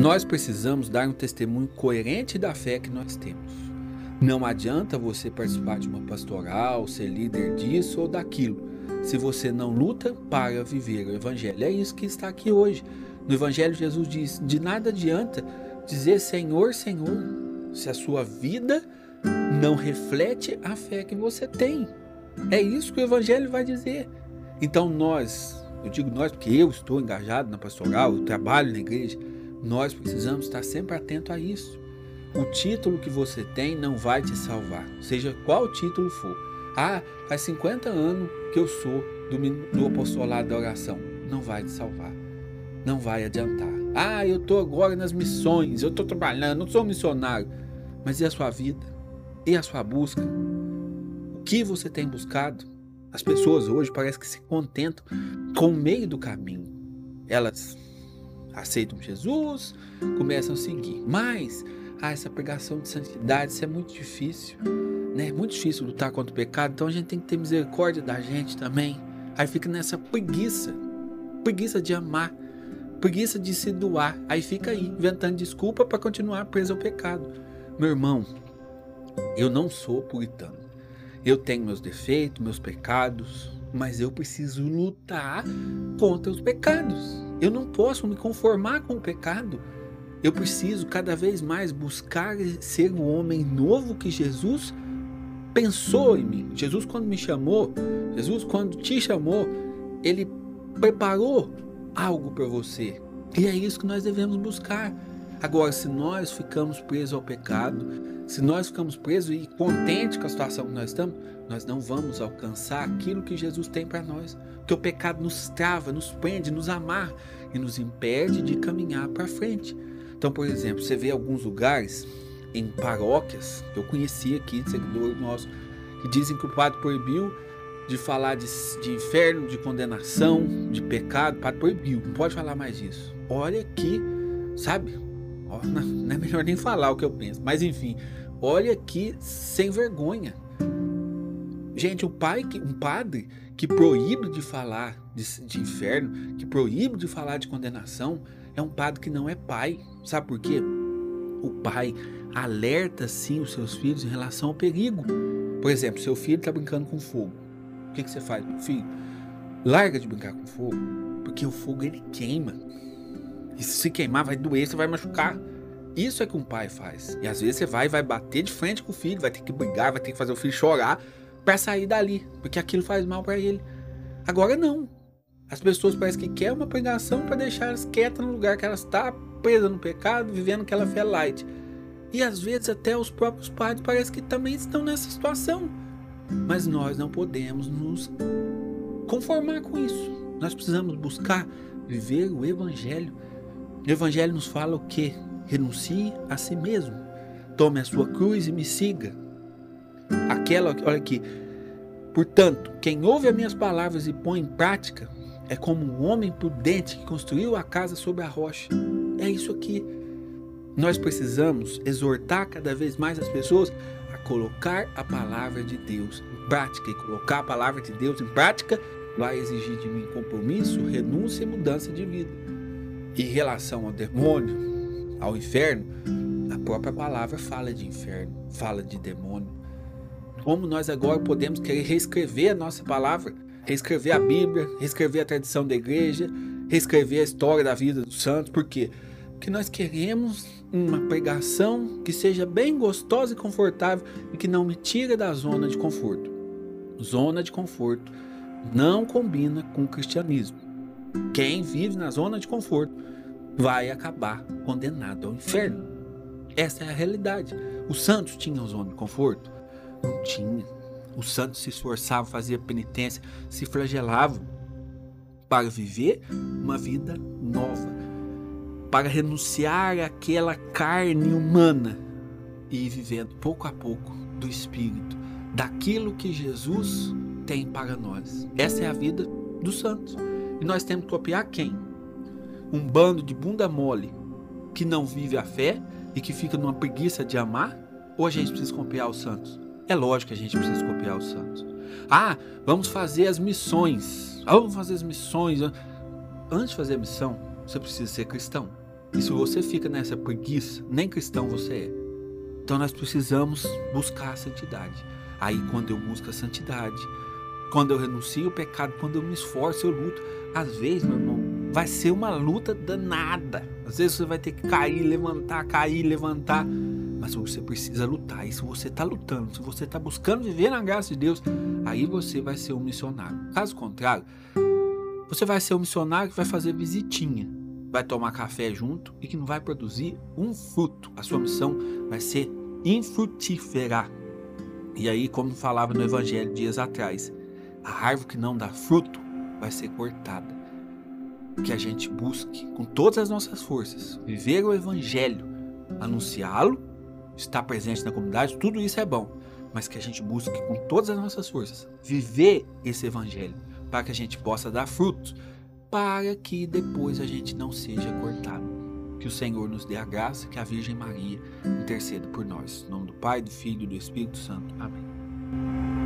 Nós precisamos dar um testemunho coerente da fé que nós temos. Não adianta você participar de uma pastoral, ser líder disso ou daquilo, se você não luta para viver o Evangelho. É isso que está aqui hoje. No Evangelho, Jesus diz: de nada adianta dizer Senhor, Senhor, se a sua vida não reflete a fé que você tem. É isso que o Evangelho vai dizer. Então, nós, eu digo nós porque eu estou engajado na pastoral, eu trabalho na igreja, nós precisamos estar sempre atento a isso. O título que você tem não vai te salvar, seja qual título for. Ah, faz 50 anos que eu sou do, do apostolado da oração. Não vai te salvar. Não vai adiantar. Ah, eu estou agora nas missões, eu estou trabalhando, não sou missionário. Mas e a sua vida? E a sua busca? O que você tem buscado? As pessoas hoje parecem que se contentam com o meio do caminho. Elas aceitam Jesus, começam a seguir. Mas, ah, essa pregação de santidade, isso é muito difícil. Né? É muito difícil lutar contra o pecado, então a gente tem que ter misericórdia da gente também. Aí fica nessa preguiça, preguiça de amar, preguiça de se doar. Aí fica aí, inventando desculpa para continuar preso ao pecado. Meu irmão, eu não sou puritano. Eu tenho meus defeitos, meus pecados, mas eu preciso lutar contra os pecados. Eu não posso me conformar com o pecado. Eu preciso cada vez mais buscar ser o homem novo que Jesus pensou em mim. Jesus, quando me chamou, Jesus, quando te chamou, ele preparou algo para você. E é isso que nós devemos buscar. Agora, se nós ficamos presos ao pecado, se nós ficamos presos e contentes com a situação que nós estamos, nós não vamos alcançar aquilo que Jesus tem para nós. Porque o pecado nos trava, nos prende, nos amarra e nos impede de caminhar para frente. Então, por exemplo, você vê alguns lugares em paróquias, eu conheci aqui, seguidor nosso, que dizem que o padre proibiu de falar de, de inferno, de condenação, de pecado. O padre proibiu, não pode falar mais disso. Olha aqui, sabe? Não é melhor nem falar o que eu penso, mas enfim, olha aqui sem vergonha. Gente, o pai, um padre que proíbe de falar de, de inferno, que proíbe de falar de condenação, é um padre que não é pai. Sabe por quê? O pai alerta sim os seus filhos em relação ao perigo. Por exemplo, seu filho está brincando com fogo. O que, que você faz, meu filho? Larga de brincar com fogo, porque o fogo ele queima. E se queimar, vai doer, você vai machucar. Isso é que um pai faz. E às vezes você vai vai bater de frente com o filho, vai ter que brigar, vai ter que fazer o filho chorar para sair dali, porque aquilo faz mal para ele. Agora não. As pessoas parecem que querem uma pregação para deixar elas quietas no lugar que elas estão, tá no pecado, vivendo aquela fé light. E às vezes até os próprios pais parecem que também estão nessa situação. Mas nós não podemos nos conformar com isso. Nós precisamos buscar viver o Evangelho. O Evangelho nos fala o que? Renuncie a si mesmo. Tome a sua cruz e me siga. Aquela, olha aqui. Portanto, quem ouve as minhas palavras e põe em prática é como um homem prudente que construiu a casa sobre a rocha. É isso aqui. Nós precisamos exortar cada vez mais as pessoas a colocar a palavra de Deus em prática. E colocar a palavra de Deus em prática vai exigir de mim compromisso, renúncia e mudança de vida. Em relação ao demônio, ao inferno, a própria palavra fala de inferno, fala de demônio. Como nós agora podemos querer reescrever a nossa palavra, reescrever a Bíblia, reescrever a tradição da igreja, reescrever a história da vida dos santos, por quê? Porque nós queremos uma pregação que seja bem gostosa e confortável e que não me tire da zona de conforto. Zona de conforto não combina com o cristianismo. Quem vive na zona de conforto vai acabar condenado ao inferno. Essa é a realidade. Os santos tinham zona de conforto? Não tinha. Os santos se esforçavam, faziam penitência, se flagelavam para viver uma vida nova para renunciar àquela carne humana e vivendo pouco a pouco do Espírito, daquilo que Jesus tem para nós. Essa é a vida dos santos. E nós temos que copiar quem? Um bando de bunda mole que não vive a fé e que fica numa preguiça de amar? Ou a gente precisa copiar os santos? É lógico que a gente precisa copiar os santos. Ah, vamos fazer as missões. Ah, vamos fazer as missões. Antes de fazer a missão, você precisa ser cristão. E se você fica nessa preguiça, nem cristão você é. Então nós precisamos buscar a santidade. Aí quando eu busco a santidade, quando eu renuncio o pecado, quando eu me esforço, eu luto. Às vezes, meu irmão, vai ser uma luta danada. Às vezes você vai ter que cair, levantar, cair, levantar. Mas você precisa lutar. E se você está lutando, se você está buscando viver na graça de Deus, aí você vai ser um missionário. Caso contrário, você vai ser um missionário que vai fazer visitinha, vai tomar café junto e que não vai produzir um fruto. A sua missão vai ser infrutífera. E aí, como falava no Evangelho dias atrás, a árvore que não dá fruto vai ser cortada. Que a gente busque com todas as nossas forças viver o Evangelho, anunciá-lo, estar presente na comunidade, tudo isso é bom. Mas que a gente busque com todas as nossas forças viver esse Evangelho para que a gente possa dar frutos, para que depois a gente não seja cortado. Que o Senhor nos dê a graça, que a Virgem Maria interceda por nós. Em nome do Pai, do Filho e do Espírito Santo. Amém.